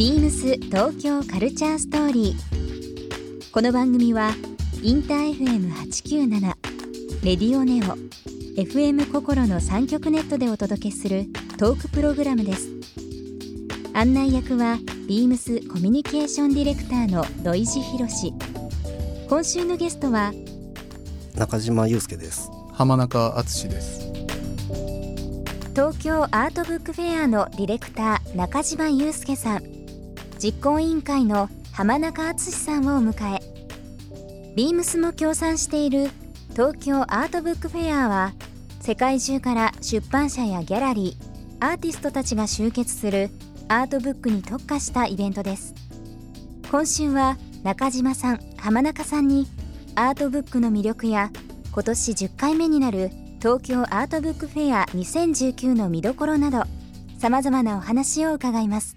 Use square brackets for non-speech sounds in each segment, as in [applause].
ビームス東京カルチャーストーリー。この番組はインター FM897 レディオネオ FM 心の三極ネットでお届けするトークプログラムです。案内役はビームスコミュニケーションディレクターの土井博志。今週のゲストは中島裕介です浜中敦です東京アートブックフェアのディレクター中島裕介さん実行委員会の浜中敦さんをお迎え。ビームスも協賛している東京アートブックフェアは世界中から出版社やギャラリーアーティストたちが集結するアートブックに特化したイベントです。今週は中島さん浜中さんにアートブックの魅力や今年10回目になる東京アートブックフェア2019の見どころなどさまざまなお話を伺います。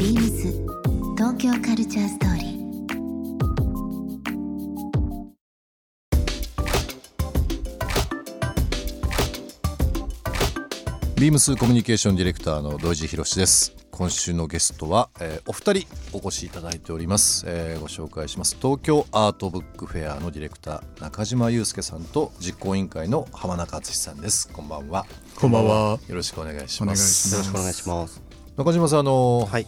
ビームス東京カルチャーストーリー。ビームスコミュニケーションディレクターの土井博志です。今週のゲストは、えーお二人お越しいただいております、えーご紹介します。東京アートブックフェアのディレクター中島裕介さんと実行委員会の浜中敦さんです。こんばんは。こんばんは。よろしくお願いします。よろしくお願いします。中島さんあのーはい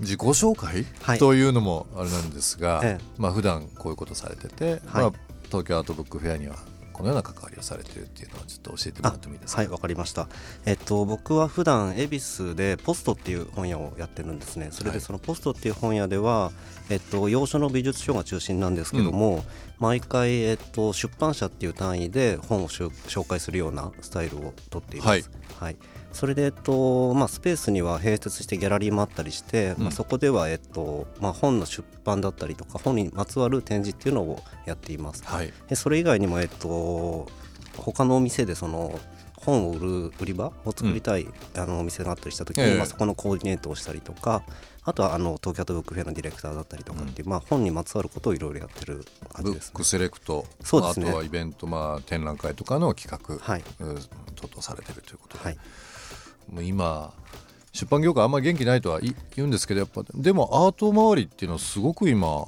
自己紹介、はい。というのもあれなんですが、ええ。まあ普段こういうことされてて、はい。まあ、東京アートブックフェアにはこのような関わりをされてるっていうのをちょっと教えてもらってもいいですか？はいわかりました。えっと僕は普段恵比寿でポストっていう本屋をやってるんですね。それはいでそのポストっていう本屋ではえっと洋書の美術書が中心なんですけども、毎回えっと出版社っていう単位で本を紹介するようなスタイルをとっています。はい。はいそれで、えっとまあ、スペースには併設してギャラリーもあったりして、うん。まあ、そこでは、えっとまあ、本の出版だったりとか本にまつわる展示っていうのをやっています。はい。でそれ以外にも、えっと、他のお店でその本を売る売り場を作りたい、あのお店があったりした時に、ええ。まあ、そこのコーディネートをしたりとかあとはあの東京アートブックフェアのディレクターだったりとかっていう、まあ、本にまつわることをいろいろやってる感じです、ブックセレクト、そうですね。あとはイベント、まあ、展覧会とかの企画、はい。うん等々されてるということで、はいもう今出版業界あんまり元気ないとはい言うんですけどやっぱでもアート周りっていうのはすごく今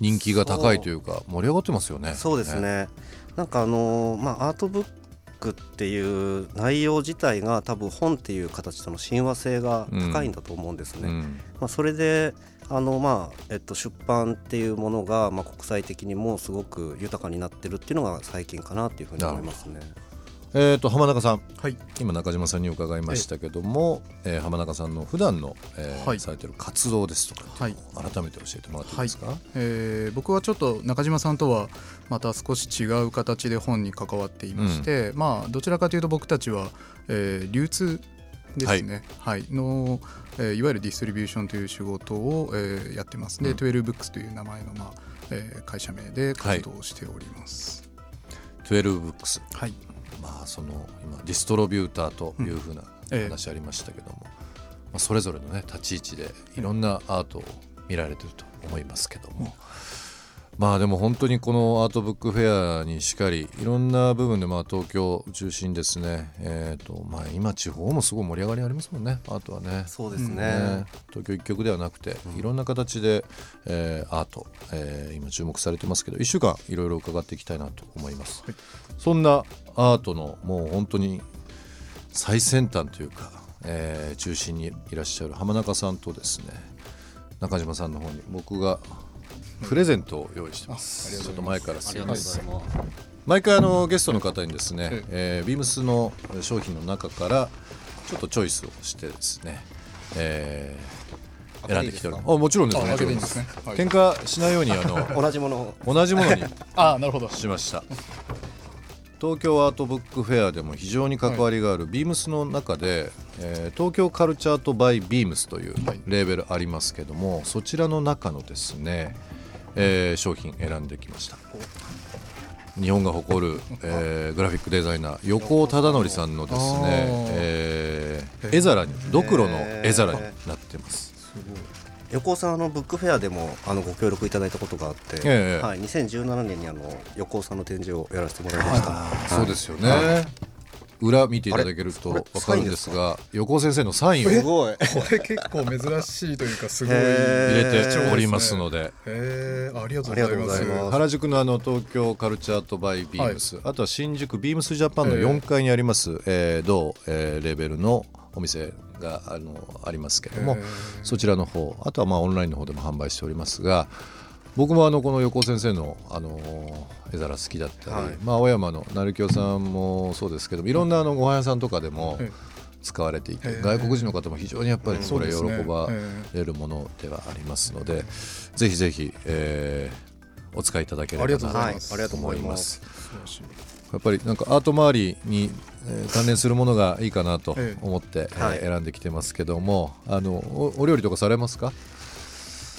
人気が高いというか盛り上がってますよね。そうですねなんかあのまあアートブックっていう内容自体が多分本っていう形との親和性が高いんだと思うんですね。うんまあ、それであの、まあえっと、出版っていうものが、まあ、国際的にもすごく豊かになってるっていうのが最近かなっていうふうに思いますね。えー、と浜中さん。はい。今中島さんに伺いましたけども、えー浜中さんの普段の、えーはい。されてる活動ですとか改めて教えてもらっていいですか、えー僕はちょっと中島さんとはまた少し違う形で本に関わっていまして、まあどちらかというと僕たちは、えー流通ですね、はい。の、えーいわゆるディストリビューションという仕事を、えーやってます。で、うん。12ブックスという名前の、まあえー会社名で活動しております。12ブックス。はい、まあその今ディストロビューターというふうなええ話ありましたけども、まあ、それぞれのね立ち位置でいろんなアートを見られてると思いますけども、まあでも本当にこのアートブックフェアにしかりいろんな部分でまあ東京を中心ですね。えーとまあ今地方もすごい盛り上がりありますもんね。アートはね。そうですね、ね。東京一極ではなくていろんな形で、えーアート、えー今注目されてますけど1週間いろいろ伺っていきたいなと思います、はい。そんなアートのもう本当に最先端というか、えー中心にいらっしゃる浜中さんとですね中島さんの方に僕がプレゼントを用意してます、ちょっと前からすみません。毎回あのゲストの方にですね、えービームスの商品の中からちょっとチョイスをしてですね、えー選んできております。あもちろんですあ開けていいんもちろんでですすね。はい。喧嘩しないようにあの [laughs] 同じものを。同じものに [laughs] あなるほど。しました。東京アートブックフェアでも非常に関わりがあるビームスの中で、えー東京カルチャートバイビームスというはい。レーベルありますけども、そちらの中のですね、えー商品選んできました。日本が誇る、えーグラフィックデザイナー横尾忠則さんのですねえー絵皿にドクロの絵皿になってます。横尾さんあのブックフェアでもあのご協力いただいたことがあって、ええ。はい、2017年にあの横尾さんの展示をやらせてもらいました、はい。そうですよね、裏見ていただけると分かるんですが横尾先生のサインをすごいこれ結構珍しいというかすごいへ入れておりますので。ありがとうございます。原宿のあの東京カルチャートバイビームス、あとは新宿ビームスジャパンの4階にあります、えー同、えーレベルのお店があのありますけどもそちらの方あとはまあオンラインの方でも販売しておりますが僕もあのこの横尾先生の、あの絵皿好きだったり、はい。まあ、青山の成京さんもそうですけどもいろんなあのご飯屋さんとかでもえ使われていて外国人の方も非常にやっぱりこれ喜ばえれるものではありますので、ぜひぜひ、えーお使いいただければありがとうござないます。ありがとうごと思いまざいます。やっぱりなんかアート周りに、えー関連するものがいいかなとええ。思って、選んできてますけどもあのおお料理とかされますか？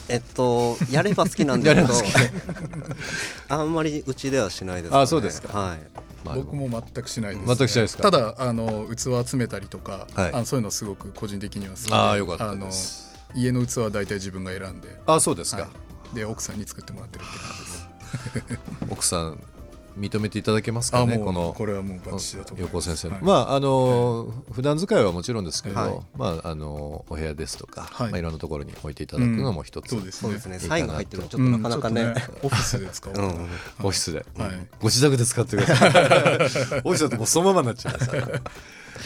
えっとやれば好きなんですけど [laughs] あんまりうちではしないです、ね、あそうですか。はい。まあ僕も全くしないです、全くしないですか？ただあの器集めたりとか、はい。あのそういうのすごく個人的には好きでああよかったあのです家の器は大体自分が選んで、あそうですか、はい、で奥さんに作ってもらってるって感じです。奥さん認めていただけますかあもうねこの横尾先生の、はい。まああの普段使いはもちろんですけど、はい。まああのお部屋ですとか、はい。まあいろんなところに置いていただくのも一つ、そうですね。サインが入ってるとちょっとなかなかね,、うんちょっとオフィスで使おうかな、うんオフィスで、はい。ご自宅で使ってください。[laughs] オフィスだともうそのままになっちゃうから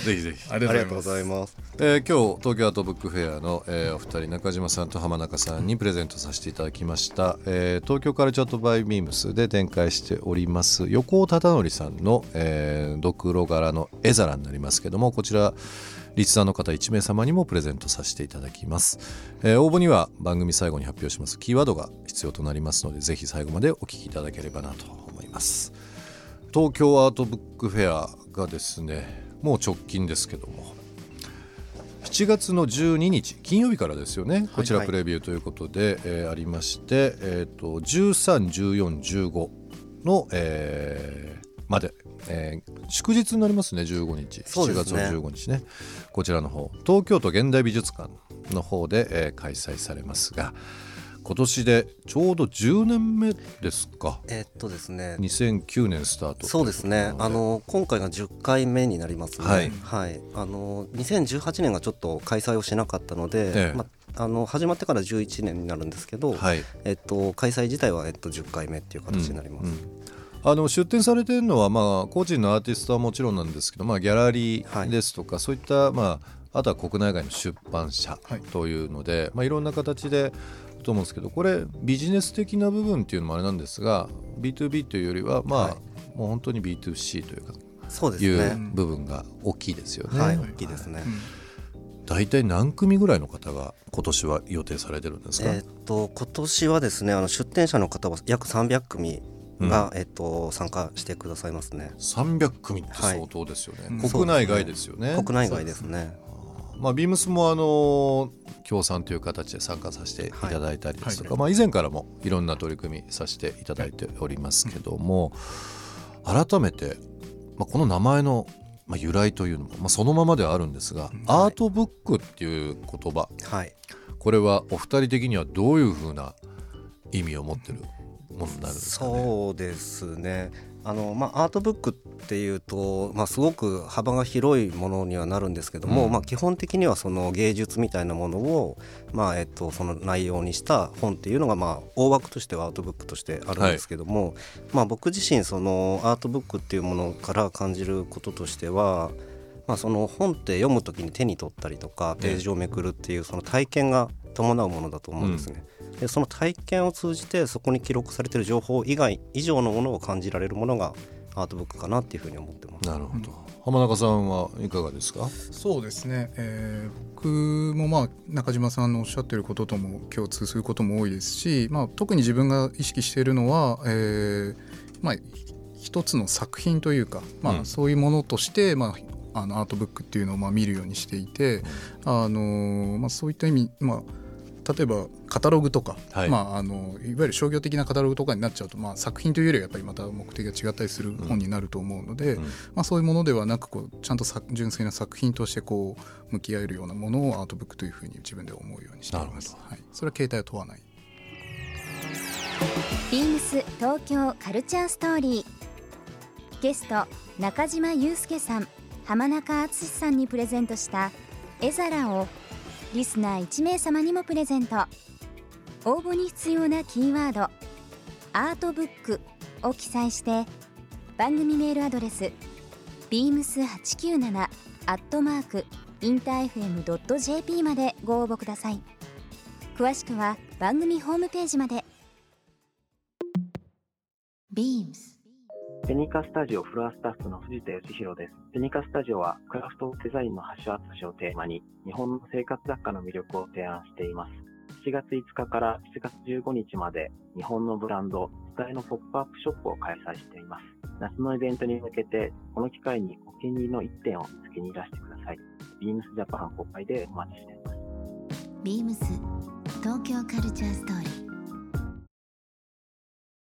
ぜひぜひ。ありがとうございます。えー今日東京アートブックフェアの、えーお二人中島さんと浜中さんにプレゼントさせていただきました、えー東京カルチャートバイビームスで展開しております横尾忠則さんの、えードクロ柄の絵皿になりますけどもこちらリスナーの方1名様にもプレゼントさせていただきます、えー応募には番組最後に発表します。キーワードが必要となりますのでぜひ最後までお聞きいただければなと思います。東京アートブックフェアがですねもう直近ですけども。7月の12日金曜日からですよね、こちらプレビューということで、えーありまして、えー、と131415の、えーまで、えー祝日になりますね15日、7月の15日ね。こちらの方。東京都現代美術館の方で、えー開催されますが今年でちょうど10年目ですか。えっとですね。2009年スタート。そうですね。あの今回が10回目になりますね。はい。あの2018年がちょっと開催をしなかったので、ええ。まあの始まってから11年になるんですけど、はい。えっと、開催自体は、えっと、10回目っていう形になります、うんうん。あの出展されてるのは、まあ、個人のアーティストはもちろんなんですけど、まあ、ギャラリーですとか、そういった、まあ、あとは国内外の出版社はい。というので、いまあ、いろんな形でと思うんですけどこれビジネス的な部分っていうのもあれなんですが B2B というよりは、まあはい。もう本当に B2C というかそうですいうね部分が大きいですよね。はい大きいですね、大体何組ぐらいの方が今年は予定されてるんですか、えっと今年はですねあの出展者の方は約300組が、えっと、参加してくださいますね。300組って相当ですよね、はい。国内外ですよね。国内外ですねまあ、ビームスもあの協賛という形で参加させていただいたりですとか、まあ、以前からもいろんな取り組みさせていただいておりますけども、改めて、まあ、この名前の、まあ、由来というのも、まあ、そのままではあるんですが、アートブックっていう言葉。はい。これはお二人的にはどういうふうな意味を持ってるものになるんですかね？そうですねあの、まあ、アートブックっていうと、まあ、すごく幅が広いものにはなるんですけども、うん。まあ、基本的にはその芸術みたいなものを、まあえっと、その内容にした本っていうのが、まあ、大枠としてはアートブックとしてあるんですけども、まあ、僕自身そのアートブックっていうものから感じることとしては、まあ、その本って読む時に手に取ったりとかページをめくるっていうその体験が伴うものだと思うんですね。でその体験を通じてそこに記録されている情報以外以上のものを感じられるものがアートブックかなっていうふうに思ってます。なるほど。浜中さんはいかがですか？そうですね、えー僕もまあ中島さんのおっしゃってることとも共通することも多いですし、まあ、特に自分が意識しているのは、えーまあ、一つの作品というか、まあ、うん。そういうものとして、まあ、あのアートブックっていうのをまあ見るようにしていて、あのまあ、そういった意味、まあ、例えばカタログとか、はい。まあ、あのいわゆる商業的なカタログとかになっちゃうと、まあ、作品というよりはやっぱりまた目的が違ったりする本になると思うので、うん。まあ、そういうものではなくこうちゃんとさ純粋な作品としてこう向き合えるようなものをアートブックというふうに自分では思うようにしています。はい、それは形態を問わない。ビームス東京カルチャーストーリー。ゲスト中島裕介さん。浜中敦さんにプレゼントした絵皿をリスナー1名様にもプレゼント。応募に必要なキーワード「アートブック」を記載して番組メールアドレス beams897 アットマークインター FM.jp までご応募ください。詳しくは番組ホームページまで。Beams ペニカスタジオフロアスタッフの藤田義弘です。ペニカスタジオはクラフトデザインの橋渡しをテーマに日本の生活雑貨の魅力を提案しています。7月5日から7月15日まで日本のブランド、スタイのポップアップショップを開催しています。夏のイベントに向けてこの機会にお気に入りの1点を付けにいらしてください。ビームスジャパン国会でお待ちしています。Beams 東京カルチャーストーリー